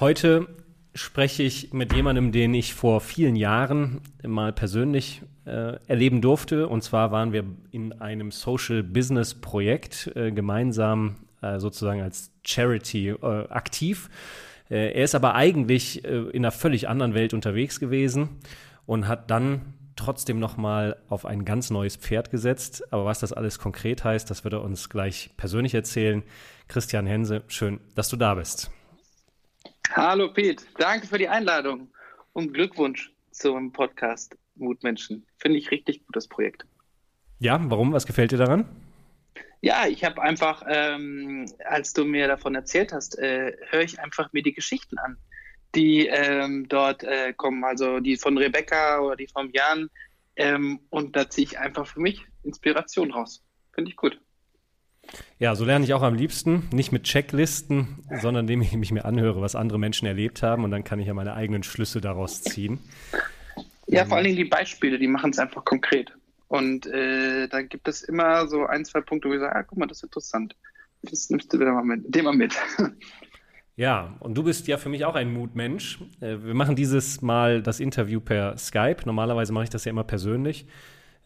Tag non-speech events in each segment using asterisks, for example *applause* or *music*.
Heute spreche ich mit jemandem, den ich vor vielen Jahren mal persönlich äh, erleben durfte. Und zwar waren wir in einem Social Business Projekt äh, gemeinsam äh, sozusagen als Charity äh, aktiv. Äh, er ist aber eigentlich äh, in einer völlig anderen Welt unterwegs gewesen und hat dann trotzdem nochmal auf ein ganz neues Pferd gesetzt. Aber was das alles konkret heißt, das wird er uns gleich persönlich erzählen. Christian Hense, schön, dass du da bist. Hallo Pete, danke für die Einladung und Glückwunsch zum Podcast Mutmenschen. Finde ich richtig gutes Projekt. Ja, warum? Was gefällt dir daran? Ja, ich habe einfach, ähm, als du mir davon erzählt hast, äh, höre ich einfach mir die Geschichten an, die ähm, dort äh, kommen, also die von Rebecca oder die von Jan. Ähm, und da ziehe ich einfach für mich Inspiration raus. Finde ich gut. Ja, so lerne ich auch am liebsten, nicht mit Checklisten, sondern indem ich mich mir anhöre, was andere Menschen erlebt haben und dann kann ich ja meine eigenen Schlüsse daraus ziehen. Ja, vor allen Dingen die Beispiele, die machen es einfach konkret. Und äh, da gibt es immer so ein, zwei Punkte, wo ich sage, ah, guck mal, das ist interessant. Das nimmst du wieder mal mit, dem mal mit. *laughs* Ja, und du bist ja für mich auch ein Mutmensch. Äh, wir machen dieses Mal das Interview per Skype. Normalerweise mache ich das ja immer persönlich,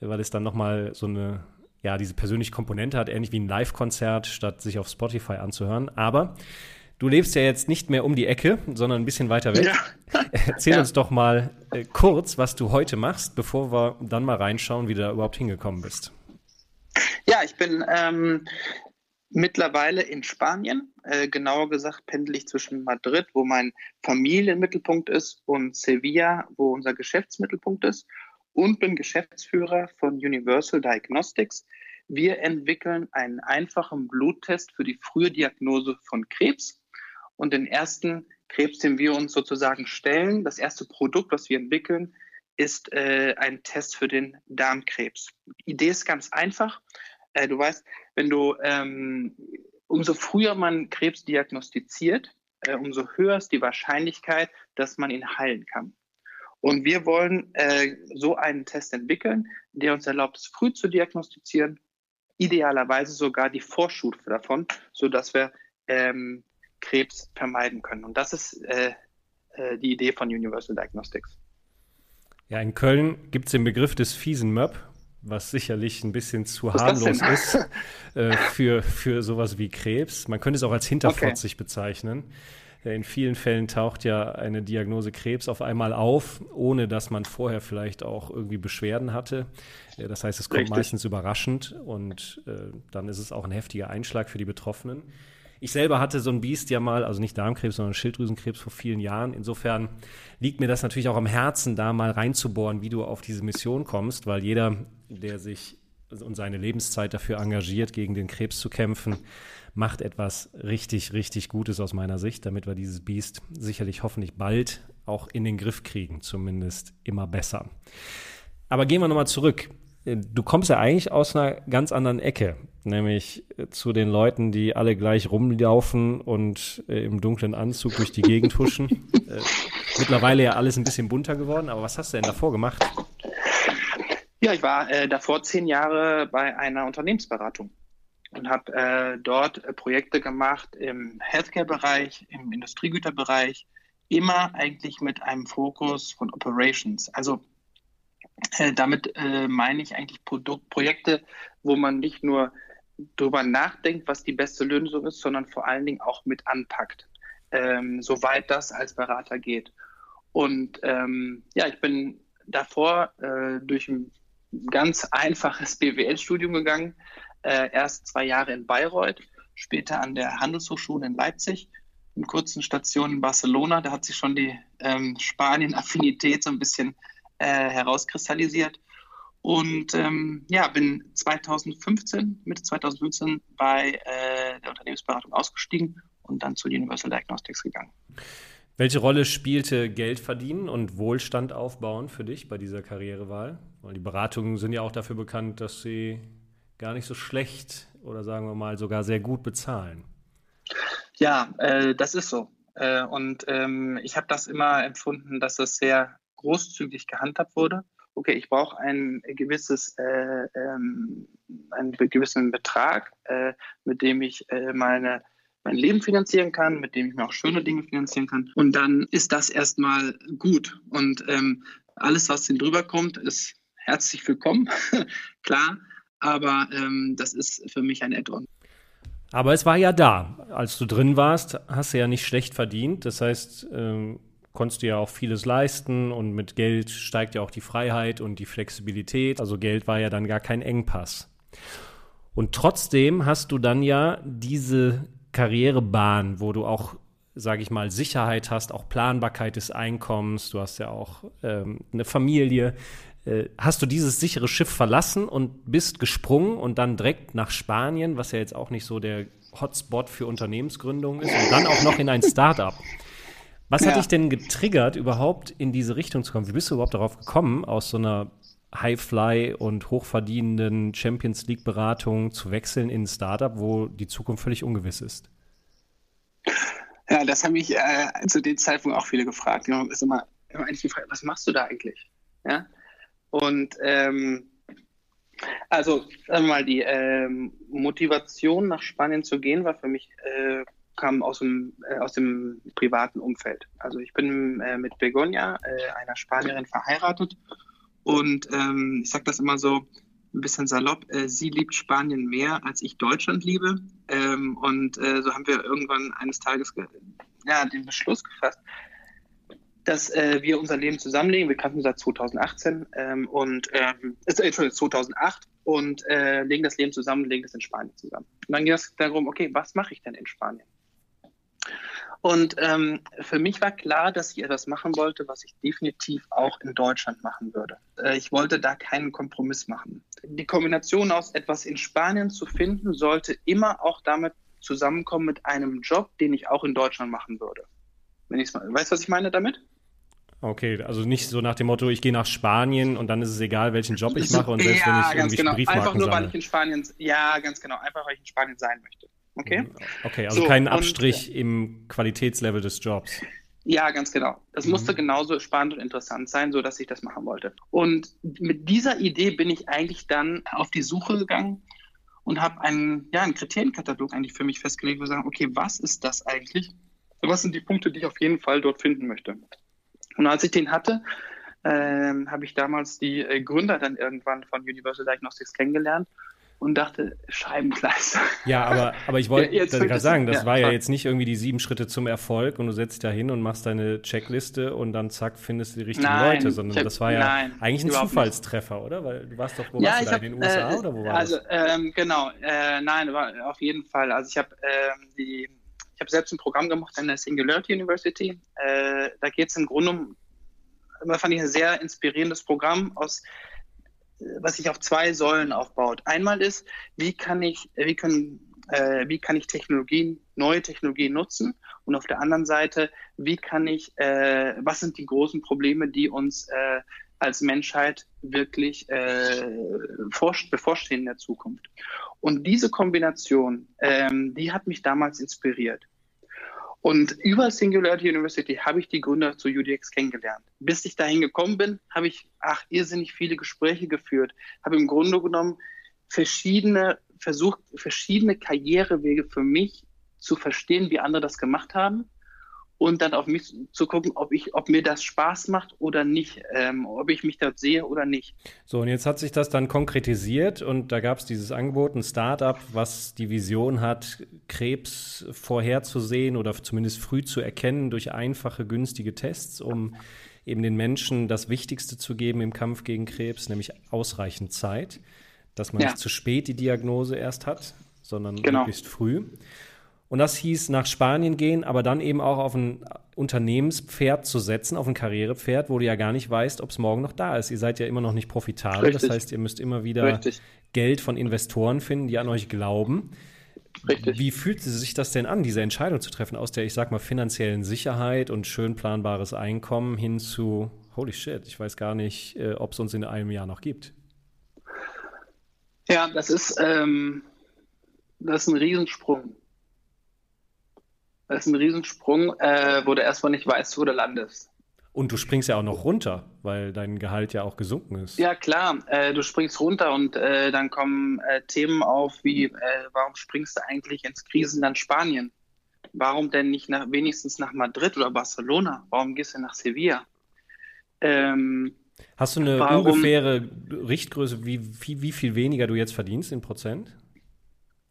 weil es dann nochmal so eine ja, diese persönliche Komponente hat, ähnlich wie ein Live-Konzert, statt sich auf Spotify anzuhören. Aber du lebst ja jetzt nicht mehr um die Ecke, sondern ein bisschen weiter weg. Ja. *laughs* Erzähl ja. uns doch mal äh, kurz, was du heute machst, bevor wir dann mal reinschauen, wie du da überhaupt hingekommen bist. Ja, ich bin ähm, mittlerweile in Spanien. Äh, genauer gesagt pendel ich zwischen Madrid, wo mein Familienmittelpunkt ist, und Sevilla, wo unser Geschäftsmittelpunkt ist und bin Geschäftsführer von Universal Diagnostics. Wir entwickeln einen einfachen Bluttest für die frühe Diagnose von Krebs. Und den ersten Krebs, den wir uns sozusagen stellen, das erste Produkt, was wir entwickeln, ist äh, ein Test für den Darmkrebs. Die Idee ist ganz einfach. Äh, du weißt, wenn du ähm, umso früher man Krebs diagnostiziert, äh, umso höher ist die Wahrscheinlichkeit, dass man ihn heilen kann. Und wir wollen äh, so einen Test entwickeln, der uns erlaubt, es früh zu diagnostizieren, idealerweise sogar die Vorstufe davon, sodass wir ähm, Krebs vermeiden können. Und das ist äh, äh, die Idee von Universal Diagnostics. Ja, in Köln gibt es den Begriff des fiesen Möb, was sicherlich ein bisschen zu harmlos ist äh, für, für sowas wie Krebs. Man könnte es auch als hinterfotzig okay. bezeichnen. In vielen Fällen taucht ja eine Diagnose Krebs auf einmal auf, ohne dass man vorher vielleicht auch irgendwie Beschwerden hatte. Das heißt, es kommt Richtig. meistens überraschend und äh, dann ist es auch ein heftiger Einschlag für die Betroffenen. Ich selber hatte so ein Biest ja mal, also nicht Darmkrebs, sondern Schilddrüsenkrebs vor vielen Jahren. Insofern liegt mir das natürlich auch am Herzen, da mal reinzubohren, wie du auf diese Mission kommst, weil jeder, der sich und seine Lebenszeit dafür engagiert, gegen den Krebs zu kämpfen, macht etwas richtig, richtig Gutes aus meiner Sicht, damit wir dieses Biest sicherlich hoffentlich bald auch in den Griff kriegen, zumindest immer besser. Aber gehen wir nochmal zurück. Du kommst ja eigentlich aus einer ganz anderen Ecke, nämlich zu den Leuten, die alle gleich rumlaufen und äh, im dunklen Anzug durch die Gegend huschen. *laughs* äh, mittlerweile ja alles ein bisschen bunter geworden, aber was hast du denn davor gemacht? Ja, ich war äh, davor zehn Jahre bei einer Unternehmensberatung und habe äh, dort Projekte gemacht im Healthcare-Bereich, im Industriegüterbereich, immer eigentlich mit einem Fokus von Operations. Also äh, damit äh, meine ich eigentlich Produkt, Projekte, wo man nicht nur darüber nachdenkt, was die beste Lösung ist, sondern vor allen Dingen auch mit anpackt, ähm, soweit das als Berater geht. Und ähm, ja, ich bin davor äh, durch ein ganz einfaches *laughs* BWL-Studium gegangen, äh, erst zwei Jahre in Bayreuth, später an der Handelshochschule in Leipzig, in kurzen Stationen in Barcelona. Da hat sich schon die ähm, Spanien-Affinität so ein bisschen äh, herauskristallisiert. Und ähm, ja, bin 2015, Mitte 2015 bei äh, der Unternehmensberatung ausgestiegen und dann zu Universal Diagnostics gegangen. Welche Rolle spielte Geld verdienen und Wohlstand aufbauen für dich bei dieser Karrierewahl? Weil die Beratungen sind ja auch dafür bekannt, dass sie gar nicht so schlecht oder sagen wir mal sogar sehr gut bezahlen. Ja, äh, das ist so. Äh, und ähm, ich habe das immer empfunden, dass das sehr großzügig gehandhabt wurde. Okay, ich brauche ein äh, ähm, einen gewissen Betrag, äh, mit dem ich äh, meine mein Leben finanzieren kann, mit dem ich mir auch schöne Dinge finanzieren kann. Und dann ist das erstmal gut. Und ähm, alles, was drüber kommt, ist herzlich willkommen, *laughs* klar. Aber ähm, das ist für mich ein Add-on. Aber es war ja da. Als du drin warst, hast du ja nicht schlecht verdient. Das heißt, ähm, konntest du ja auch vieles leisten und mit Geld steigt ja auch die Freiheit und die Flexibilität. Also Geld war ja dann gar kein Engpass. Und trotzdem hast du dann ja diese Karrierebahn, wo du auch, sage ich mal, Sicherheit hast, auch Planbarkeit des Einkommens. Du hast ja auch ähm, eine Familie. Äh, hast du dieses sichere Schiff verlassen und bist gesprungen und dann direkt nach Spanien, was ja jetzt auch nicht so der Hotspot für Unternehmensgründung ist, und dann auch noch in ein Startup. Was ja. hat dich denn getriggert, überhaupt in diese Richtung zu kommen? Wie bist du überhaupt darauf gekommen, aus so einer Highfly und hochverdienenden Champions League Beratung zu wechseln in ein Startup, wo die Zukunft völlig ungewiss ist? Ja, das haben mich äh, zu dem Zeitpunkt auch viele gefragt. Ich ist immer, immer eigentlich gefragt, was machst du da eigentlich? Ja? Und ähm, also, sagen wir mal, die ähm, Motivation nach Spanien zu gehen, war für mich, äh, kam aus dem, äh, aus dem privaten Umfeld. Also ich bin äh, mit Begonia, äh, einer Spanierin, verheiratet und ähm, ich sage das immer so ein bisschen salopp, äh, sie liebt Spanien mehr, als ich Deutschland liebe. Ähm, und äh, so haben wir irgendwann eines Tages ja, den Beschluss gefasst, dass äh, wir unser Leben zusammenlegen. Wir kannten seit 2018 ähm, und ähm, äh, Entschuldigung, 2008 und äh, legen das Leben zusammen, legen das in Spanien zusammen. Und dann ging es darum, okay, was mache ich denn in Spanien? Und ähm, für mich war klar, dass ich etwas machen wollte, was ich definitiv auch in Deutschland machen würde. Äh, ich wollte da keinen Kompromiss machen. Die Kombination aus etwas in Spanien zu finden, sollte immer auch damit zusammenkommen mit einem Job, den ich auch in Deutschland machen würde. Wenn mal, weißt du, was ich meine damit? Okay, also nicht so nach dem Motto, ich gehe nach Spanien und dann ist es egal, welchen Job ich mache und selbst ja, wenn ich irgendwie genau. Briefmarken Einfach nur, sammle. weil ich in Spanien, ja, ganz genau, einfach weil ich in Spanien sein möchte. Okay? Mhm. Okay, also so, keinen Abstrich und, im Qualitätslevel des Jobs. Ja, ganz genau. Das mhm. musste genauso spannend und interessant sein, so dass ich das machen wollte. Und mit dieser Idee bin ich eigentlich dann auf die Suche gegangen und habe einen, ja, einen Kriterienkatalog eigentlich für mich festgelegt, wo ich sage, okay, was ist das eigentlich? Was sind die Punkte, die ich auf jeden Fall dort finden möchte? Und als ich den hatte, ähm, habe ich damals die äh, Gründer dann irgendwann von Universal Diagnostics kennengelernt und dachte, Scheibenkleister. Ja, aber, aber ich wollte *laughs* ja, gerade sagen, das ja, war ja jetzt nicht irgendwie die sieben Schritte zum Erfolg und du setzt da hin und machst deine Checkliste und dann zack, findest du die richtigen nein, Leute, sondern hab, das war ja nein, eigentlich ein Zufallstreffer, nicht. oder? Weil du warst doch, wo ja, warst du da, hab, in den USA äh, oder wo war also, das? Ähm, genau, äh, nein, auf jeden Fall. Also ich habe ähm, die habe selbst ein Programm gemacht an der Singularity University. Äh, da geht es im Grunde um, das fand ich ein sehr inspirierendes Programm, aus, was sich auf zwei Säulen aufbaut. Einmal ist, wie kann ich, wie können, äh, wie kann ich Technologien, neue Technologien nutzen? Und auf der anderen Seite, wie kann ich, äh, was sind die großen Probleme, die uns äh, als Menschheit wirklich äh, bevorstehen in der Zukunft. Und diese Kombination, ähm, die hat mich damals inspiriert. Und über Singularity University habe ich die Gründer zu UDX kennengelernt. Bis ich dahin gekommen bin, habe ich, ach, irrsinnig viele Gespräche geführt, habe im Grunde genommen verschiedene, versucht, verschiedene Karrierewege für mich zu verstehen, wie andere das gemacht haben und dann auf mich zu gucken, ob ich, ob mir das Spaß macht oder nicht, ähm, ob ich mich dort sehe oder nicht. So, und jetzt hat sich das dann konkretisiert und da gab es dieses Angebot, ein Startup, was die Vision hat, Krebs vorherzusehen oder zumindest früh zu erkennen durch einfache, günstige Tests, um eben den Menschen das Wichtigste zu geben im Kampf gegen Krebs, nämlich ausreichend Zeit, dass man ja. nicht zu spät die Diagnose erst hat, sondern genau. möglichst früh. Und das hieß nach Spanien gehen, aber dann eben auch auf ein Unternehmenspferd zu setzen, auf ein Karrierepferd, wo du ja gar nicht weißt, ob es morgen noch da ist. Ihr seid ja immer noch nicht profitabel. Richtig. Das heißt, ihr müsst immer wieder Richtig. Geld von Investoren finden, die an euch glauben. Richtig. Wie fühlt sich das denn an, diese Entscheidung zu treffen aus der, ich sag mal, finanziellen Sicherheit und schön planbares Einkommen hin zu, holy shit, ich weiß gar nicht, äh, ob es uns in einem Jahr noch gibt? Ja, das ist, ähm, das ist ein Riesensprung. Das ist ein Riesensprung, äh, wo du erstmal nicht weißt, wo du landest. Und du springst ja auch noch runter, weil dein Gehalt ja auch gesunken ist. Ja, klar. Äh, du springst runter und äh, dann kommen äh, Themen auf wie, äh, warum springst du eigentlich ins Krisenland Spanien? Warum denn nicht nach, wenigstens nach Madrid oder Barcelona? Warum gehst du nach Sevilla? Ähm, Hast du eine warum, ungefähre Richtgröße, wie, wie, wie viel weniger du jetzt verdienst in Prozent?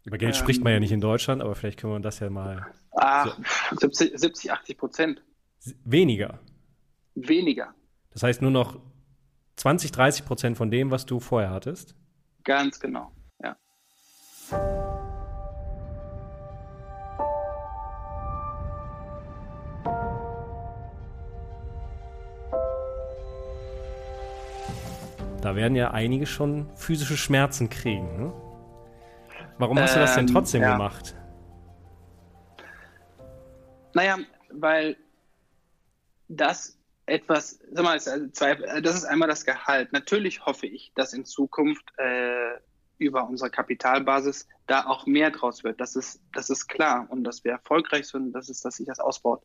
Über Geld ähm, spricht man ja nicht in Deutschland, aber vielleicht können wir das ja mal. Ach, so. 70, 70, 80 Prozent. Weniger. Weniger. Das heißt nur noch 20, 30 Prozent von dem, was du vorher hattest? Ganz genau, ja. Da werden ja einige schon physische Schmerzen kriegen. Ne? Warum hast ähm, du das denn ähm, trotzdem ja. gemacht? Naja, weil das etwas, sag mal, also das ist einmal das Gehalt. Natürlich hoffe ich, dass in Zukunft äh, über unsere Kapitalbasis da auch mehr draus wird. Das ist, das ist klar und dass wir erfolgreich sind, das ist, dass sich das ausbaut.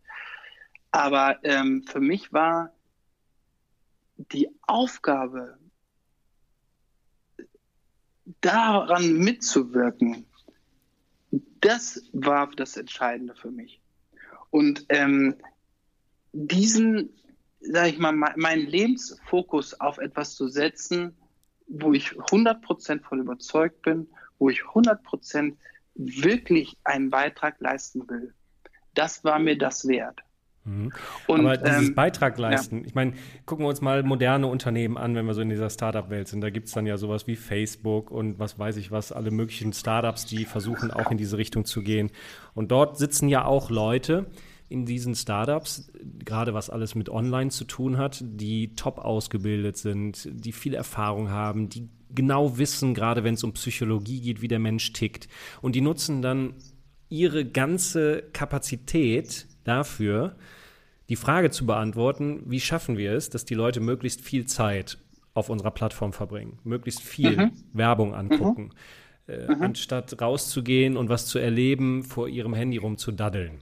Aber ähm, für mich war die Aufgabe, daran mitzuwirken, das war das Entscheidende für mich. Und ähm, diesen sage ich mal, meinen Lebensfokus auf etwas zu setzen, wo ich 100% von überzeugt bin, wo ich 100% wirklich einen Beitrag leisten will. Das war mir das wert. Mhm. Und, Aber dieses ähm, Beitrag leisten, ja. ich meine, gucken wir uns mal moderne Unternehmen an, wenn wir so in dieser Startup-Welt sind. Da gibt es dann ja sowas wie Facebook und was weiß ich was, alle möglichen Startups, die versuchen auch in diese Richtung zu gehen. Und dort sitzen ja auch Leute, in diesen Startups, gerade was alles mit Online zu tun hat, die top ausgebildet sind, die viel Erfahrung haben, die genau wissen, gerade wenn es um Psychologie geht, wie der Mensch tickt. Und die nutzen dann ihre ganze Kapazität dafür, die Frage zu beantworten, wie schaffen wir es, dass die Leute möglichst viel Zeit auf unserer Plattform verbringen, möglichst viel mhm. Werbung angucken, mhm. Äh, mhm. anstatt rauszugehen und was zu erleben, vor ihrem Handy rumzudaddeln.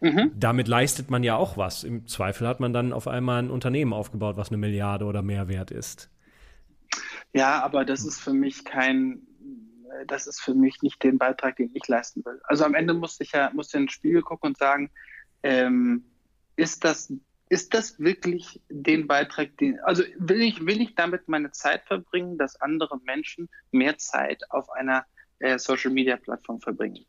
Mhm. Damit leistet man ja auch was. Im Zweifel hat man dann auf einmal ein Unternehmen aufgebaut, was eine Milliarde oder mehr wert ist. Ja, aber das ist für mich kein, das ist für mich nicht den Beitrag, den ich leisten will. Also am Ende muss ich ja, muss ich in den Spiegel gucken und sagen, ähm, ist das, ist das wirklich den Beitrag, den, also will ich, will ich damit meine Zeit verbringen, dass andere Menschen mehr Zeit auf einer äh, Social Media Plattform verbringen?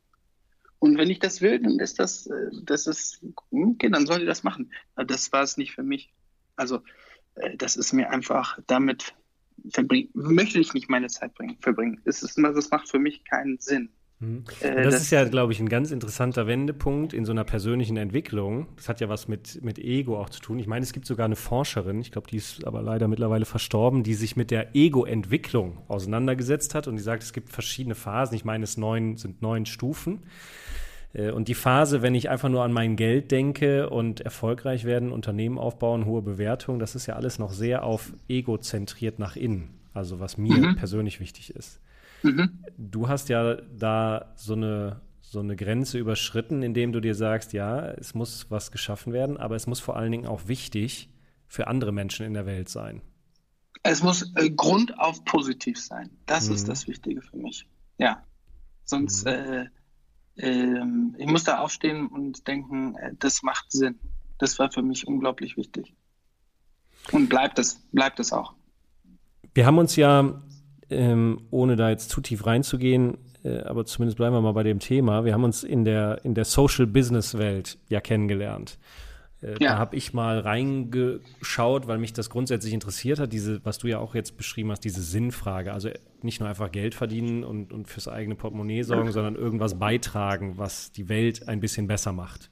Und wenn ich das will, dann ist das, äh, das ist, okay, dann soll ich das machen. Das war es nicht für mich. Also, äh, das ist mir einfach, damit verbringen, möchte ich nicht meine Zeit bringen, verbringen. Es ist, das macht für mich keinen Sinn. Mhm. Äh, das, ist ja, glaube ich, ein ganz interessanter Wendepunkt in so einer persönlichen Entwicklung. Das hat ja was mit, mit Ego auch zu tun. Ich meine, es gibt sogar eine Forscherin, ich glaube, die ist aber leider mittlerweile verstorben, die sich mit der Ego-Entwicklung auseinandergesetzt hat und die sagt, es gibt verschiedene Phasen. Ich meine, es neun, sind neun Stufen. Äh, und die Phase, wenn ich einfach nur an mein Geld denke und erfolgreich werden, Unternehmen aufbauen, hohe Bewertung, das ist ja alles noch sehr auf Ego zentriert nach innen. Also was mir mhm. persönlich wichtig ist. Mhm. Du hast ja da so eine, so eine Grenze überschritten, indem du dir sagst, ja, es muss was geschaffen werden, aber es muss vor allen Dingen auch wichtig für andere Menschen in der Welt sein. Es muss äh, grundauf positiv sein. Das mhm. ist das Wichtige für mich. Ja. Sonst, mhm. äh, äh, ich muss da aufstehen und denken, äh, das macht Sinn. Das war für mich unglaublich wichtig. Und bleibt es, bleibt es auch. Wir haben uns ja ähm, ohne da jetzt zu tief reinzugehen, äh, aber zumindest bleiben wir mal bei dem Thema. Wir haben uns in der, in der Social Business Welt ja kennengelernt. Äh, ja. Da habe ich mal reingeschaut, weil mich das grundsätzlich interessiert hat, diese, was du ja auch jetzt beschrieben hast, diese Sinnfrage. Also nicht nur einfach Geld verdienen und, und fürs eigene Portemonnaie sorgen, ja. sondern irgendwas beitragen, was die Welt ein bisschen besser macht.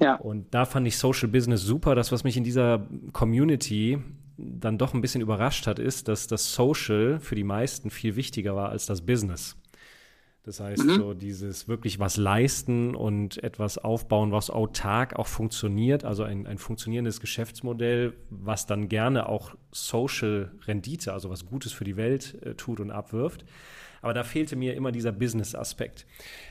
Ja. Und da fand ich Social Business super. Das, was mich in dieser Community dann doch ein bisschen überrascht hat, ist, dass das Social für die meisten viel wichtiger war als das Business. Das heißt, mhm. so dieses wirklich was leisten und etwas aufbauen, was autark auch funktioniert, also ein, ein funktionierendes Geschäftsmodell, was dann gerne auch Social Rendite, also was Gutes für die Welt äh, tut und abwirft. Aber da fehlte mir immer dieser Business-Aspekt.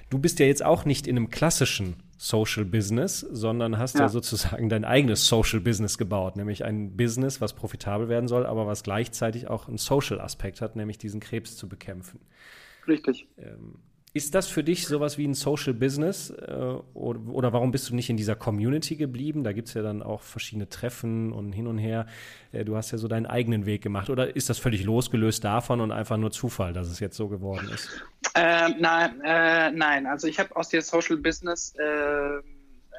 Du bist ja jetzt auch nicht in einem klassischen Social Business, sondern hast ja. ja. sozusagen dein eigenes Social Business gebaut, nämlich ein Business, was profitabel werden soll, aber was gleichzeitig auch einen Social Aspekt hat, nämlich diesen Krebs zu bekämpfen. Richtig. Ähm, ist das für dich sowas wie ein Social Business äh, oder, oder, warum bist du nicht in dieser Community geblieben? Da gibt es ja dann auch verschiedene Treffen und hin und her. Äh, du hast ja so deinen eigenen Weg gemacht. Oder ist das völlig losgelöst davon und einfach nur Zufall, dass es jetzt so geworden ist? Ähm, nein, äh, nein, also ich habe aus der Social Business, äh,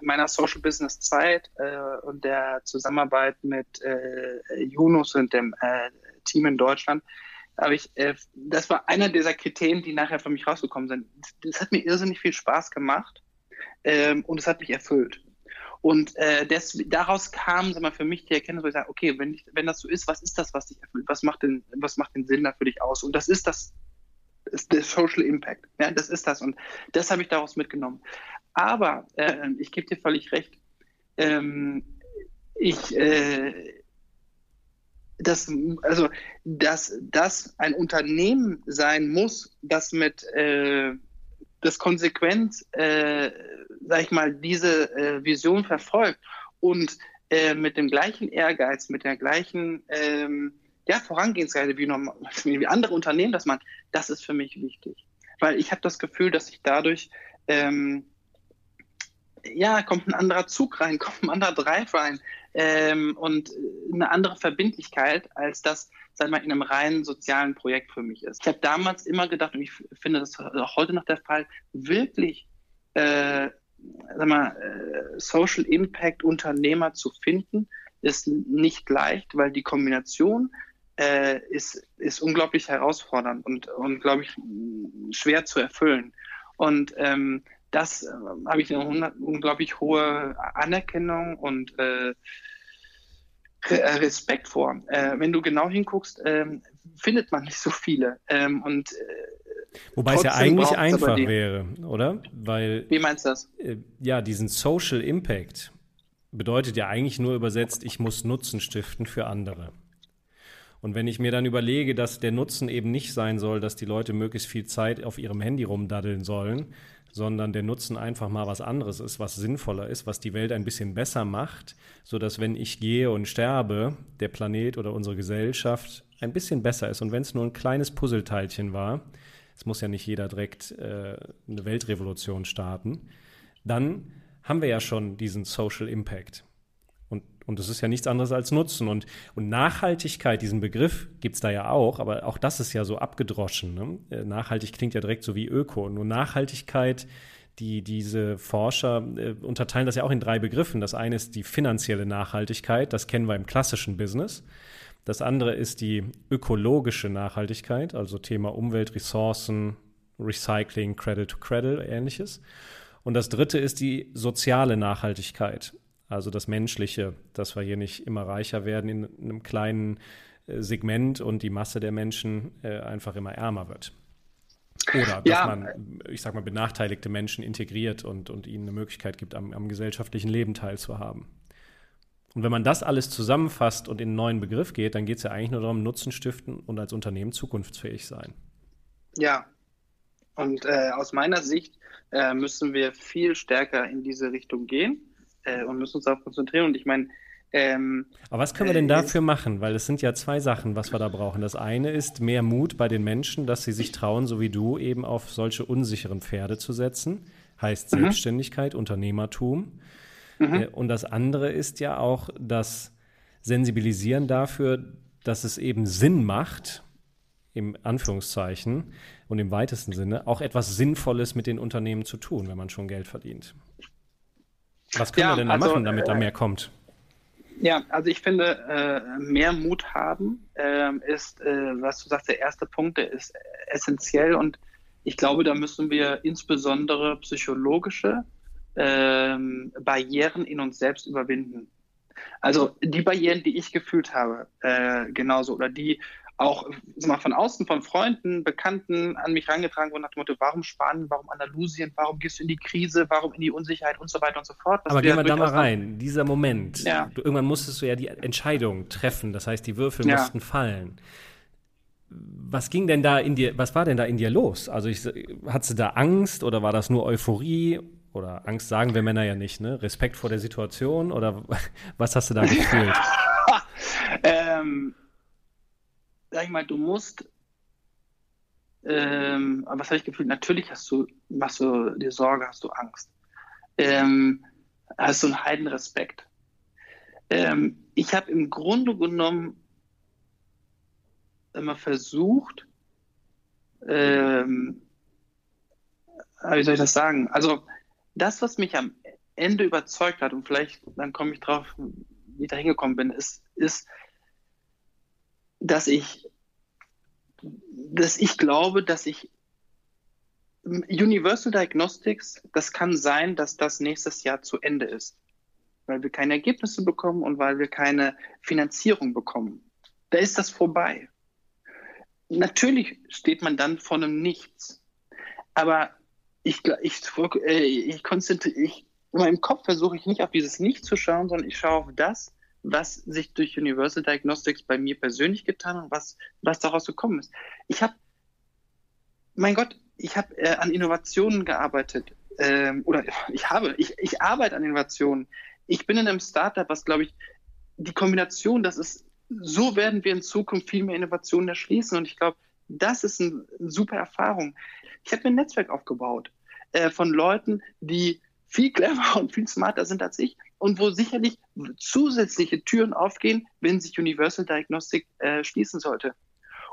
meiner Social Business Zeit äh, und der Zusammenarbeit mit äh, Junus und dem Team in Deutschland, aber ich, äh, das war einer dieser Kriterien, die nachher für mich rausgekommen sind. Das hat mir irrsinnig viel Spaß gemacht ähm, und es hat mich erfüllt. Und äh, des, daraus kam sag mal, für mich die Erkenntnis, wo ich sage, okay, wenn, ich, wenn das so ist, was ist das, was dich erfüllt? Was macht den, was macht den Sinn da für dich aus? Und das ist das, ist der Social Impact. Ja, das ist das. Und das habe ich daraus mitgenommen. Aber äh, ich gebe dir völlig recht. Ähm, ich, äh, das, also, dass das ein Unternehmen sein muss, das mit äh, das konsequent, äh, sag ich mal, diese äh, Vision verfolgt und äh, mit dem gleichen Ehrgeiz, mit der gleichen ähm, ja, Vorangehensweise wie, normal, wie andere Unternehmen das machen, das ist für mich wichtig. Weil ich habe das Gefühl, dass ich dadurch ähm, ja, kommt ein anderer Zug rein, *laughs* kommt ein anderer Drive rein ähm, und eine andere Verbindlichkeit, als das, sag mal, in einem reinen sozialen Projekt für mich ist. Ich habe damals immer gedacht, und ich finde das auch heute noch der Fall, wirklich äh, sag mal, äh, Social Impact Unternehmer zu finden, ist nicht leicht, weil die Kombination äh, ist, ist unglaublich herausfordernd und, und glaube ich, schwer zu erfüllen. Und ähm, das äh, habe ich eine unglaublich hohe Anerkennung und äh, äh, Respekt vor. Äh, wenn du genau hinguckst, ähm, findet man nicht so viele. Ähm, und äh, Wobei es ja eigentlich einfach wäre, oder? Weil, Wie meinst du das? Äh, ja, diesen Social Impact bedeutet ja eigentlich nur übersetzt, ich muss Nutzen stiften für andere. Und wenn ich mir dann überlege, dass der Nutzen eben nicht sein soll, dass die Leute möglichst viel Zeit auf ihrem Handy rumdaddeln sollen, sondern der Nutzen einfach mal was anderes ist, was sinnvoller ist, was die Welt ein bisschen besser macht, sodass wenn ich gehe und sterbe, der Planet oder unsere Gesellschaft ein bisschen besser ist. Und wenn es nur ein kleines Puzzleteilchen war, es muss ja nicht jeder direkt äh, eine Weltrevolution starten, dann haben wir ja schon diesen Social Impact. Und das ist ja nichts anderes als Nutzen. Und, und Nachhaltigkeit, diesen Begriff gibt es da ja auch, aber auch das ist ja so abgedroschen. Ne? Äh, nachhaltig klingt ja direkt so wie Öko. Nur Nachhaltigkeit, die, diese Forscher äh, unterteilen das ja auch in drei Begriffen. Das eine ist die finanzielle Nachhaltigkeit, das kennen wir im klassischen Business. Das andere ist die ökologische Nachhaltigkeit, also Thema Umwelt, Ressourcen, Recycling, Credit to Credit, ähnliches. Und das dritte ist die soziale Nachhaltigkeit. Also das Menschliche, dass wir hier nicht immer reicher werden in einem kleinen äh, Segment und die Masse der Menschen äh, einfach immer ärmer wird. Oder dass ja. man, ich sag mal, benachteiligte Menschen integriert und, und ihnen eine Möglichkeit gibt, am, am gesellschaftlichen Leben teilzuhaben. Und wenn man das alles zusammenfasst und in einen neuen Begriff geht, dann geht es ja eigentlich nur darum, Nutzen stiften und als Unternehmen zukunftsfähig sein. Ja, und äh, aus meiner Sicht äh, müssen wir viel stärker in diese Richtung gehen äh, und müssen uns darauf konzentrieren. Und ich meine, ähm, Aber was können wir denn äh, dafür machen? Weil es sind ja zwei Sachen, was wir da brauchen. Das eine ist mehr Mut bei den Menschen, dass sie sich trauen, so wie du, eben auf solche unsicheren Pferde zu setzen. Heißt mhm. Selbstständigkeit, Unternehmertum. Mhm. Äh, und das andere ist ja auch das Sensibilisieren dafür, dass es eben Sinn macht, im Anführungszeichen und im weitesten Sinne, auch etwas Sinnvolles mit den Unternehmen zu tun, wenn man schon Geld verdient. Was können ja, wir denn da also, machen, damit äh, da mehr kommt? Ja, also ich finde, äh, mehr Mut haben äh, ist, äh, was du sagst, der erste Punkt, der ist essentiell und ich glaube, da müssen wir insbesondere psychologische ähm, Barrieren in uns selbst überwinden. Also die Barrieren, die ich gefühlt habe, äh, genauso, oder die auch mal, von außen, von Freunden, Bekannten an mich herangetragen wurden nach dem Motto, warum Spanien, warum Andalusien, warum gehst du in die Krise, warum in die Unsicherheit und so weiter und so fort. Aber gehen wir da mal rein, dieser Moment. Ja. Du, irgendwann musstest du ja die Entscheidung treffen, das heißt, die Würfel ja. mussten fallen. Was ging denn da in dir, was war denn da in dir los? Also ich, hattest du da Angst oder war das nur Euphorie? Oder Angst sagen wir Männer ja nicht, ne? Respekt vor der Situation oder *laughs* was hast du da *laughs* gefühlt? ähm, sag ich mal, du musst, ähm, was habe ich gefühlt? Natürlich hast du, machst du dir Sorge, hast du Angst. Ähm, hast du einen Heidenrespekt. Ähm, ich habe im Grunde genommen immer versucht, ähm, wie soll ich das sagen? Also das, was mich am Ende überzeugt hat, und vielleicht dann komme ich drauf, wie ich da hingekommen bin, ist, ist, dass ich, dass ich glaube, dass ich Universal Diagnostics, das kann sein, dass das nächstes Jahr zu Ende ist, weil wir keine Ergebnisse bekommen und weil wir keine Finanzierung bekommen. Da ist das vorbei. Natürlich steht man dann vor einem Nichts. Aber ich, ich, äh, ich konzentriere, ich, in meinem Kopf versuche ich nicht auf dieses Nicht zu schauen, sondern ich schaue auf das, was sich durch Universal Diagnostics bei mir persönlich getan und was, was daraus gekommen ist. Ich habe, mein Gott, ich habe äh, an Innovationen gearbeitet ähm, oder ich habe, ich, ich arbeite an Innovationen. Ich bin in einem Startup, was glaube ich, die Kombination, das ist, so werden wir in Zukunft viel mehr Innovationen erschließen und ich glaube, das ist eine super Erfahrung. Ich habe mir ein Netzwerk aufgebaut äh, von Leuten, die viel cleverer *laughs* und viel smarter sind als ich und wo sicherlich zusätzliche Türen aufgehen, wenn sich Universal Diagnostic äh, schließen sollte.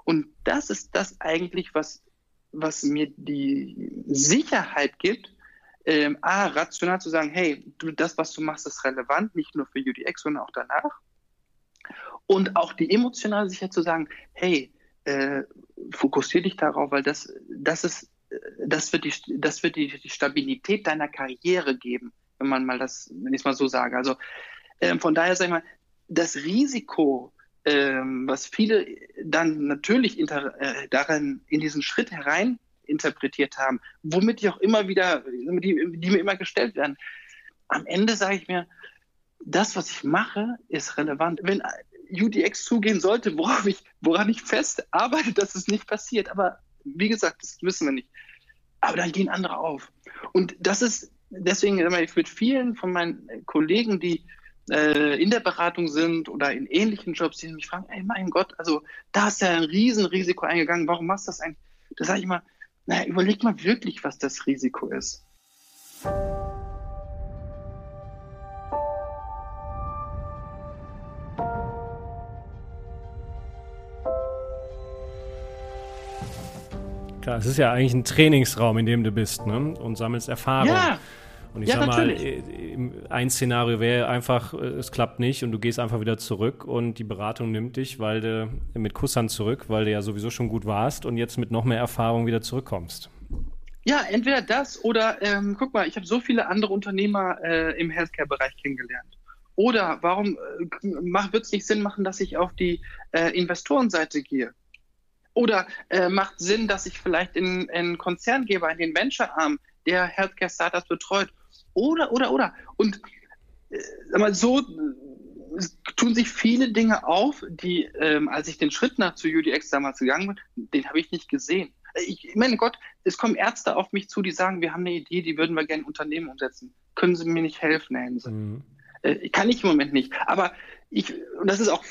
Und das ist das eigentlich, was, was mir die Sicherheit gibt, ähm, A, rational zu sagen, hey, du, das, was du machst, ist relevant, nicht nur für UDX, sondern auch danach. Und auch die emotionale Sicherheit zu sagen, hey, äh, fokussiere dich darauf, weil das, das ist das wird, die, das wird die Stabilität deiner Karriere geben, wenn man mal das, wenn ich es mal so sage. Also ähm, von daher sage ich mal, das Risiko, ähm, was viele dann natürlich inter, äh, darin in diesen Schritt herein interpretiert haben, womit die auch immer wieder, die, die mir immer gestellt werden. Am Ende sage ich mir, das, was ich mache, ist relevant. Wenn UDX zugehen sollte, worauf ich, woran ich fest arbeite, dass es nicht passiert. Aber wie gesagt, das wissen wir nicht. Aber dann gehen andere auf. Und das ist deswegen ich mit vielen von meinen Kollegen, die äh, in der Beratung sind oder in ähnlichen Jobs, die mich fragen, ey, mein Gott, also da ist ja ein Riesenrisiko eingegangen, warum machst du das eigentlich? Da sage ich mal, naja, überleg mal wirklich, was das Risiko ist. Klar, es ist ja eigentlich ein Trainingsraum, in dem du bist, ne? Und sammelst Erfahrung. Ja. Und ich ja, sag mal, natürlich. ein Szenario wäre einfach, äh, es klappt nicht und du gehst einfach wieder zurück und die Beratung nimmt dich, weil du mit Kusshand zurück, weil du ja sowieso schon gut warst und jetzt mit noch mehr Erfahrung wieder zurückkommst. Ja, entweder das oder ähm, guck mal, ich habe so viele andere Unternehmer äh, im Healthcare-Bereich kennengelernt. Oder warum äh, wird es nicht Sinn machen, dass ich auf die äh, Investorenseite gehe? Oder äh, macht Sinn, dass ich vielleicht in, in einen Konzern gebe, in den Venture-Arm, der Healthcare-Startups betreut? Oder, oder, oder. Und äh, mal so äh, tun sich viele Dinge auf, die, ähm, als ich den Schritt nach zu UDX damals gegangen bin, den habe ich nicht gesehen. Äh, ich meine Gott, es kommen Ärzte auf mich zu, die sagen, wir haben eine Idee, die würden wir gerne in Unternehmen umsetzen. Können Sie mir nicht helfen, Herr Hense? Mhm. Äh, kann ich im Moment nicht. Aber ich, und das ist auch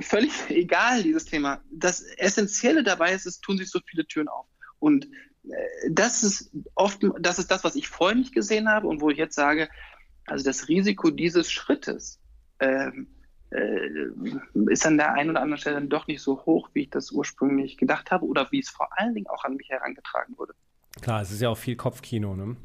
völlig *laughs* egal, dieses Thema. Das Essentielle dabei ist, es tun sich so viele Türen auf. Und äh, das ist oft, das ist das, was ich vorher nicht gesehen habe und wo ich jetzt sage, also das Risiko dieses Schrittes ähm, äh, ist an der einen oder anderen Stelle dann doch nicht so hoch, wie ich das ursprünglich gedacht habe oder wie es vor allen Dingen auch an mich herangetragen wurde. Klar, es ist ja auch viel Kopfkino, ne?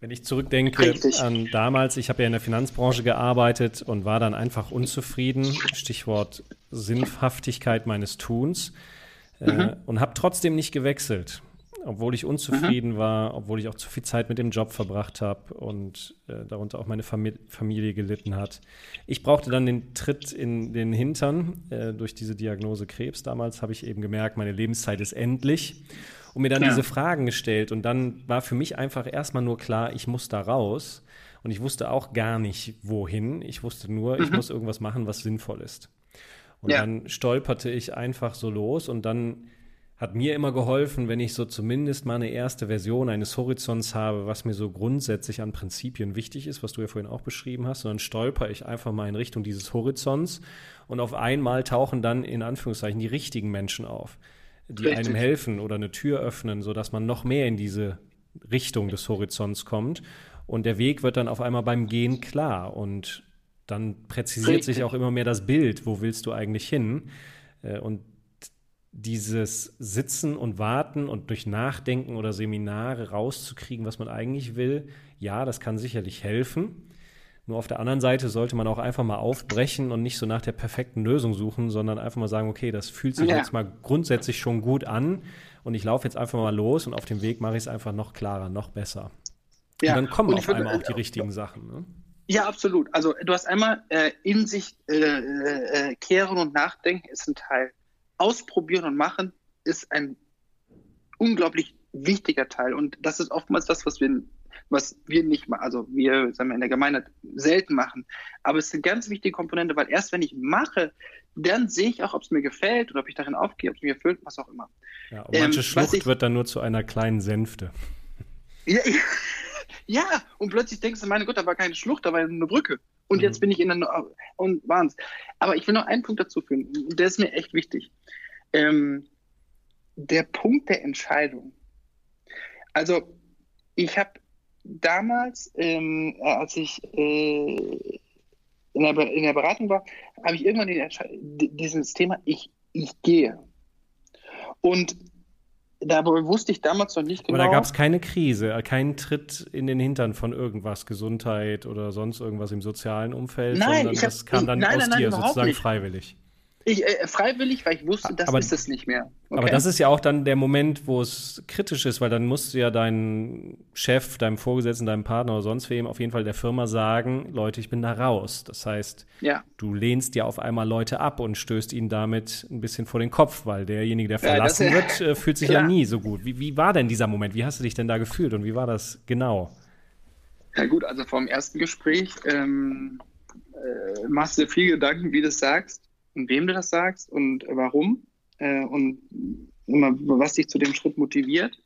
Wenn ich zurückdenke Richtig. an damals, ich habe ja in der Finanzbranche gearbeitet und war dann einfach unzufrieden, Stichwort Sinnhaftigkeit meines Tuns, äh, mhm. und habe trotzdem nicht gewechselt. Obwohl ich unzufrieden mhm. war, obwohl ich auch zu viel Zeit mit dem Job verbracht habe und äh, darunter auch meine Famili Familie gelitten hat. Ich brauchte dann den Tritt in den Hintern äh, durch diese Diagnose Krebs. Damals habe ich eben gemerkt, meine Lebenszeit ist endlich und mir dann ja. diese Fragen gestellt. Und dann war für mich einfach erstmal nur klar, ich muss da raus. Und ich wusste auch gar nicht, wohin. Ich wusste nur, mhm. ich muss irgendwas machen, was sinnvoll ist. Und ja. dann stolperte ich einfach so los und dann hat mir immer geholfen, wenn ich so zumindest mal eine erste Version eines Horizonts habe, was mir so grundsätzlich an Prinzipien wichtig ist, was du ja vorhin auch beschrieben hast. Und dann stolper ich einfach mal in Richtung dieses Horizonts und auf einmal tauchen dann in Anführungszeichen die richtigen Menschen auf, die Richtig. einem helfen oder eine Tür öffnen, sodass man noch mehr in diese Richtung des Horizonts kommt. Und der Weg wird dann auf einmal beim Gehen klar und dann präzisiert Richtig. sich auch immer mehr das Bild, wo willst du eigentlich hin? Äh, und dieses Sitzen und Warten und durch Nachdenken oder Seminare rauszukriegen, was man eigentlich will, ja, das kann sicherlich helfen. Nur auf der anderen Seite sollte man auch einfach mal aufbrechen und nicht so nach der perfekten Lösung suchen, sondern einfach mal sagen, okay, das fühlt sich ja. jetzt mal grundsätzlich schon gut an und ich laufe jetzt einfach mal los und auf dem Weg mache ich es einfach noch klarer, noch besser. Ja. Und dann kommen und auf einmal auch die richtigen Sachen. Ne? Ja, absolut. Also du hast einmal äh, in sich äh, äh, kehren und nachdenken ist ein Teil ausprobieren und machen ist ein unglaublich wichtiger Teil. Und das ist oftmals das, was wir, was wir nicht machen, also wir, sagen wir in der Gemeinheit selten machen. Aber es ist eine ganz wichtige Komponente, weil erst wenn ich mache, dann sehe ich auch, ob es mir gefällt oder ob ich darin aufgehe, ob es mir erfüllt, was auch immer. Ja, und manche ähm, Schlucht ich, wird dann nur zu einer kleinen Sänfte. Ja, *laughs* ja, und plötzlich denkst du, meine Gott, da war keine Schlucht, da war eine Brücke. Und mhm. jetzt bin ich in einer, und waren's. Aber ich will noch einen Punkt dazu führen, der ist mir echt wichtig. Ähm, der Punkt der Entscheidung. Also, ich habe damals, ähm, als ich äh, in, der, in, der, Beratung war, habe ich irgendwann dieses Thema, ich, ich gehe. Und da wusste ich damals noch nicht genau. Aber da gab es keine Krise, keinen Tritt in den Hintern von irgendwas, Gesundheit oder sonst irgendwas im sozialen Umfeld, nein, sondern das hab, kam dann nein, aus nein, dir sozusagen nicht. freiwillig. Ich, äh, freiwillig, weil ich wusste, das aber, ist es nicht mehr. Okay? Aber das ist ja auch dann der Moment, wo es kritisch ist, weil dann musst du ja deinem Chef, deinem Vorgesetzten, deinem Partner oder sonst wem auf jeden Fall der Firma sagen, Leute, ich bin da raus. Das heißt, ja. du lehnst ja auf einmal Leute ab und stößt ihnen damit ein bisschen vor den Kopf, weil derjenige, der verlassen ja, wird, äh, fühlt sich klar. ja nie so gut. Wie, wie war denn dieser Moment? Wie hast du dich denn da gefühlt und wie war das genau? Ja gut, also vor dem ersten Gespräch ähm, äh, machst du dir viel Gedanken, wie du es sagst wem du das sagst und warum äh, und immer, was dich zu dem Schritt motiviert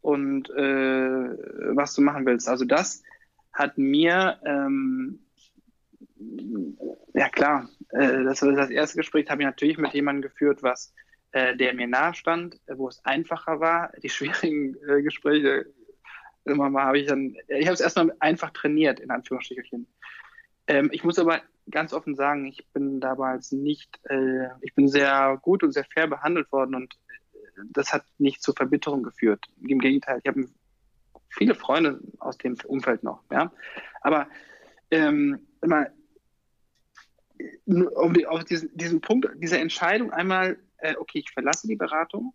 und äh, was du machen willst. Also das hat mir, ähm, ja klar, äh, das, das erste Gespräch habe ich natürlich mit jemandem geführt, was äh, der mir nahe stand, wo es einfacher war. Die *laughs* schwierigen äh, Gespräche immer mal habe ich dann, ich habe es erstmal einfach trainiert, in Anführungsstrichen. Ähm, ich muss aber ganz offen sagen, ich bin damals nicht, äh, ich bin sehr gut und sehr fair behandelt worden und äh, das hat nicht zur Verbitterung geführt. Im Gegenteil, ich habe viele Freunde aus dem Umfeld noch, ja. Aber ähm, immer auf, die, auf diesen, diesen, Punkt, diese Entscheidung einmal, äh, okay, ich verlasse die Beratung,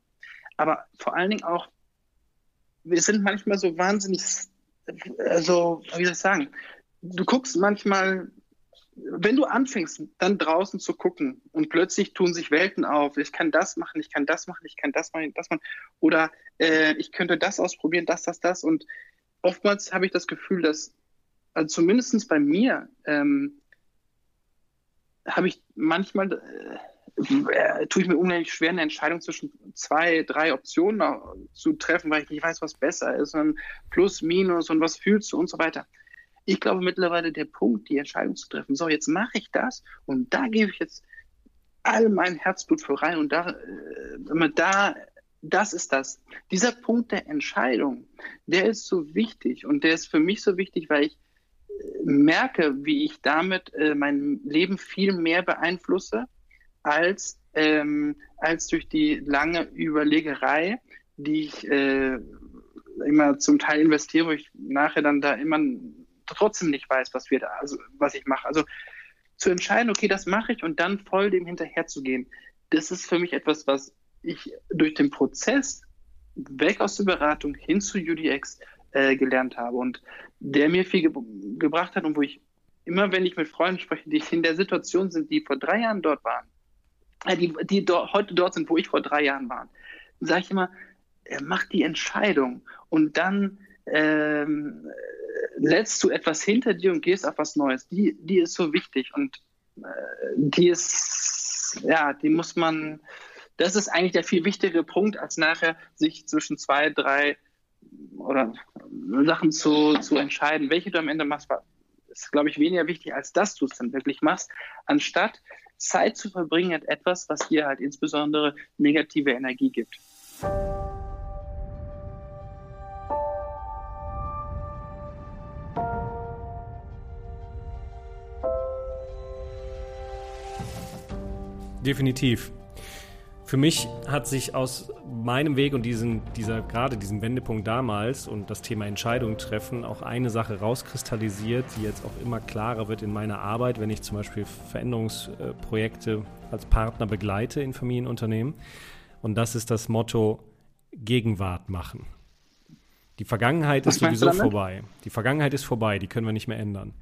aber vor allen Dingen auch, wir sind manchmal so wahnsinnig, also, wie soll ich sagen, du guckst manchmal wenn du anfängst, dann draußen zu gucken und plötzlich tun sich Welten auf, ich kann das machen, ich kann das machen, ich kann das machen, das machen, oder äh, ich könnte das ausprobieren, das, das, das. Und oftmals habe ich das Gefühl, dass, also zumindest bei mir, ähm, habe ich manchmal, äh, äh, tue ich mir unheimlich schwer, eine Entscheidung zwischen zwei, drei Optionen zu treffen, weil ich nicht weiß, was besser ist, und plus, minus und was fühlst du und so weiter. Ich glaube mittlerweile der Punkt, die Entscheidung zu treffen, so jetzt mache ich das und da gebe ich jetzt all mein Herzblut für rein und da, äh, da, das ist das. Dieser Punkt der Entscheidung, der ist so wichtig und der ist für mich so wichtig, weil ich äh, merke, wie ich damit äh, mein Leben viel mehr beeinflusse als, ähm, als durch die lange Überlegerei, die ich äh, immer zum Teil investiere, wo ich nachher dann da immer trotzdem nicht weiß, was wir da, also was ich mache. Also zu entscheiden, okay, das mache ich und dann voll dem hinterher zu gehen, das ist für mich etwas, was ich durch den Prozess weg aus der Beratung hin zu UDX äh, gelernt habe und der mir viel ge gebracht hat und wo ich immer, wenn ich mit Freunden spreche, die in der Situation sind, die vor drei Jahren dort waren, äh, die, die do heute dort sind, wo ich vor drei Jahren war, sage ich immer, äh, mach die Entscheidung und dann ähm, lässt du etwas hinter dir und gehst auf was Neues. Die, die ist so wichtig und äh, die ist, ja, die muss man, das ist eigentlich der viel wichtigere Punkt, als nachher sich zwischen zwei, drei oder Sachen zu, zu entscheiden, welche du am Ende machst, ist, glaube ich, weniger wichtig, als dass du es dann wirklich machst, anstatt Zeit zu verbringen mit etwas, was dir halt insbesondere negative Energie gibt. Definitiv. Für mich hat sich aus meinem Weg und diesen, dieser, gerade diesem Wendepunkt damals und das Thema Entscheidung treffen auch eine Sache rauskristallisiert, die jetzt auch immer klarer wird in meiner Arbeit, wenn ich zum Beispiel Veränderungsprojekte als Partner begleite in Familienunternehmen. Und das ist das Motto Gegenwart machen. Die Vergangenheit Was ist sowieso vorbei. Die Vergangenheit ist vorbei, die können wir nicht mehr ändern.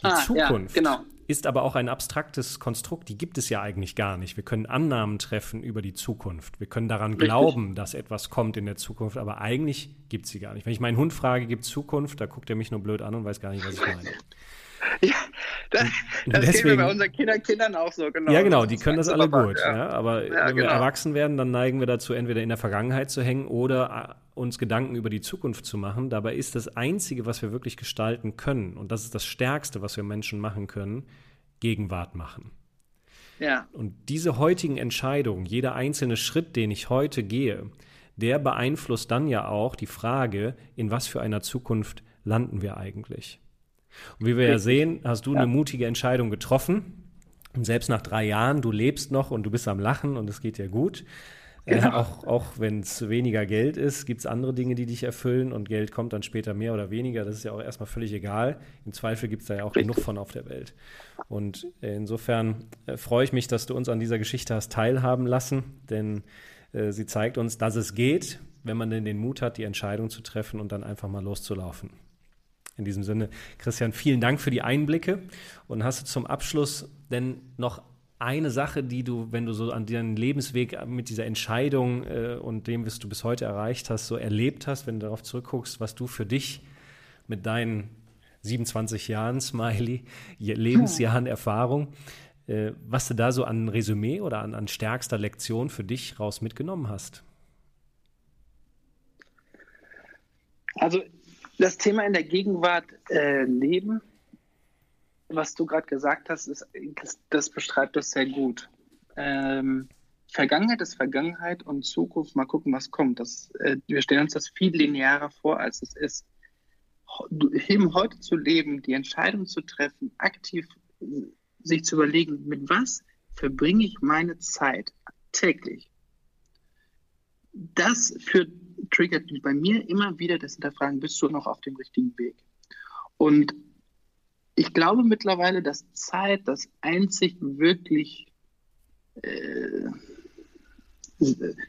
Die ah, Zukunft ja, genau. Ist aber auch ein abstraktes Konstrukt, die gibt es ja eigentlich gar nicht. Wir können Annahmen treffen über die Zukunft. Wir können daran Richtig. glauben, dass etwas kommt in der Zukunft, aber eigentlich gibt es sie gar nicht. Wenn ich meinen Hund frage, gibt es Zukunft, da guckt er mich nur blöd an und weiß gar nicht, was ich meine. *laughs* Ja, das, das deswegen, wir bei unseren Kindern, Kindern auch so, genau. Ja, genau, die können das alle gut. Ja. ja aber ja, wenn wir genau. erwachsen werden, dann neigen wir dazu, entweder in der Vergangenheit zu hängen oder äh, uns Gedanken über die Zukunft zu machen. Dabei ist das Einzige, was wir wirklich gestalten können, und das ist das Stärkste, was wir Menschen machen können, Gegenwart machen. Ja. Und diese heutigen Entscheidungen, jeder einzelne Schritt, den ich heute gehe, der beeinflusst dann ja auch die Frage, in was für einer Zukunft landen wir eigentlich. Und wie wir ja sehen, hast du ja. eine mutige Entscheidung getroffen. Und selbst nach drei Jahren, du lebst noch und du bist am Lachen und es geht dir gut. Äh, genau. Äh, auch auch wenn es weniger Geld ist, gibt es andere Dinge, die dich erfüllen und Geld kommt dann später mehr oder weniger. Das ist ja auch erstmal völlig egal. Im Zweifel gibt es da ja auch Richtig. genug von auf der Welt. Und insofern äh, freue ich mich, dass du uns an dieser Geschichte hast teilhaben lassen, denn äh, sie zeigt uns, dass es geht, wenn man denn den Mut hat, die Entscheidung zu treffen und dann einfach mal loszulaufen. In diesem Sinne, Christian, vielen Dank für die Einblicke. Und hast du zum Abschluss denn noch eine Sache, die du, wenn du so an deinen Lebensweg mit dieser Entscheidung äh, und dem, was du bis heute erreicht hast, so erlebt hast, wenn du darauf zurückguckst, was du für dich mit deinen 27 Jahren, Smiley, Lebensjahren Erfahrung, äh, was du da so an Resümee oder an, an stärkster Lektion für dich raus mitgenommen hast? Also das Thema in der Gegenwart äh, leben, was du gerade gesagt hast, ist, das, das, beschreibt das sehr gut. Ähm, Vergangenheit ist Vergangenheit und Zukunft, mal gucken, was kommt. Das, äh, wir stellen uns das viel linearer vor, als es ist. Eben heute zu leben, die Entscheidung zu treffen, aktiv äh, sich zu überlegen, mit was verbringe ich meine Zeit täglich. Das führt triggert bei mir immer wieder das Hinterfragen, bist du noch auf dem richtigen Weg? Und ich glaube mittlerweile, dass Zeit das einzig wirklich, äh,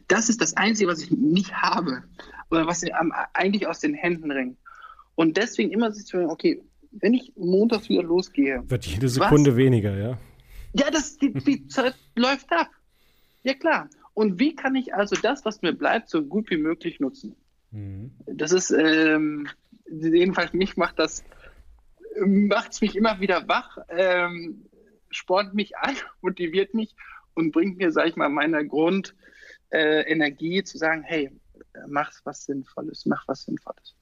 das ist das Einzige, was ich nicht habe oder was mir eigentlich aus den Händen ringt. Und deswegen immer sich zu sagen, okay, wenn ich montags wieder losgehe. Wird jede Sekunde was, weniger, ja? Ja, das, die, die Zeit *laughs* läuft ab. Ja, klar. Und wie kann ich also das, was mir bleibt, so gut wie möglich nutzen? Mhm. Das ist, ähm, jedenfalls mich macht das, macht es mich immer wieder wach, ähm, spornt mich an, *laughs* motiviert mich und bringt mir, sag ich mal, meine Grundenergie äh, zu sagen, hey, mach was Sinnvolles, mach was Sinnvolles.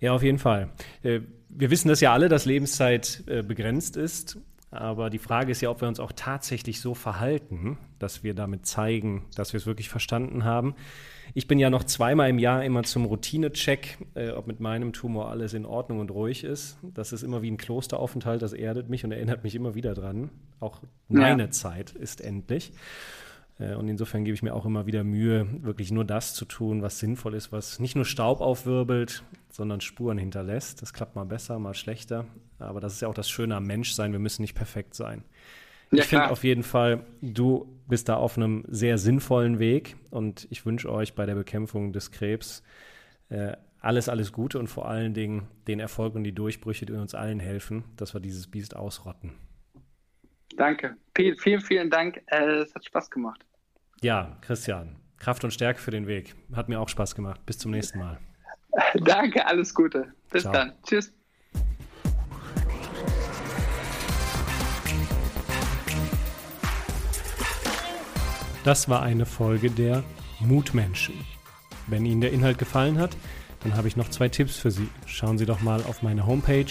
Ja, auf jeden Fall. Äh, wir wissen das ja alle, dass Lebenszeit äh, begrenzt ist. Aber die Frage ist ja, ob wir uns auch tatsächlich so verhalten, dass wir damit zeigen, dass wir es wirklich verstanden haben. Ich bin ja noch zweimal im Jahr immer zum Routine-Check, äh, ob mit meinem Tumor alles in Ordnung und ruhig ist. Das ist immer wie ein Klosteraufenthalt, das erdet mich und erinnert mich immer wieder dran. Auch meine ja. Zeit ist endlich. Äh, und insofern gebe ich mir auch immer wieder Mühe, wirklich nur das zu tun, was sinnvoll ist, was nicht nur Staub aufwirbelt, sondern Spuren hinterlässt. Das klappt mal besser, mal schlechter. Aber das ist ja auch das Schöne am Menschsein. Wir müssen nicht perfekt sein. ich finde auf jeden Fall, du bist da auf einem sehr sinnvollen Weg und ich wünsche euch bei der Bekämpfung des Krebs äh, alles, alles Gute und vor allen Dingen den Erfolg und die Durchbrüche, die uns allen helfen, dass wir dieses Biest ausrotten. Danke. Vielen, vielen, vielen Dank. Äh, es hat Spaß gemacht. Ja, Christian, Kraft und Stärke für den Weg. Hat mir auch Spaß gemacht. Bis zum nächsten Mal. *laughs* Danke, alles Gute. Bis Ciao. dann. Tschüss. Das war eine Folge der Mutmenschen. Wenn Ihnen der Inhalt gefallen hat, dann habe ich noch zwei Tipps für Sie. Schauen Sie doch mal auf meine Homepage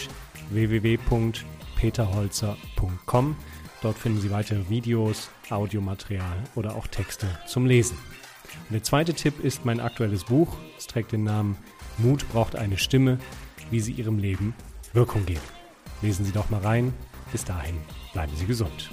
www.peterholzer.com. Dort finden Sie weitere Videos, Audiomaterial oder auch Texte zum Lesen. Und der zweite Tipp ist mein aktuelles Buch. Es trägt den Namen Mut braucht eine Stimme, wie Sie Ihrem Leben Wirkung geben. Lesen Sie doch mal rein. Bis dahin bleiben Sie gesund.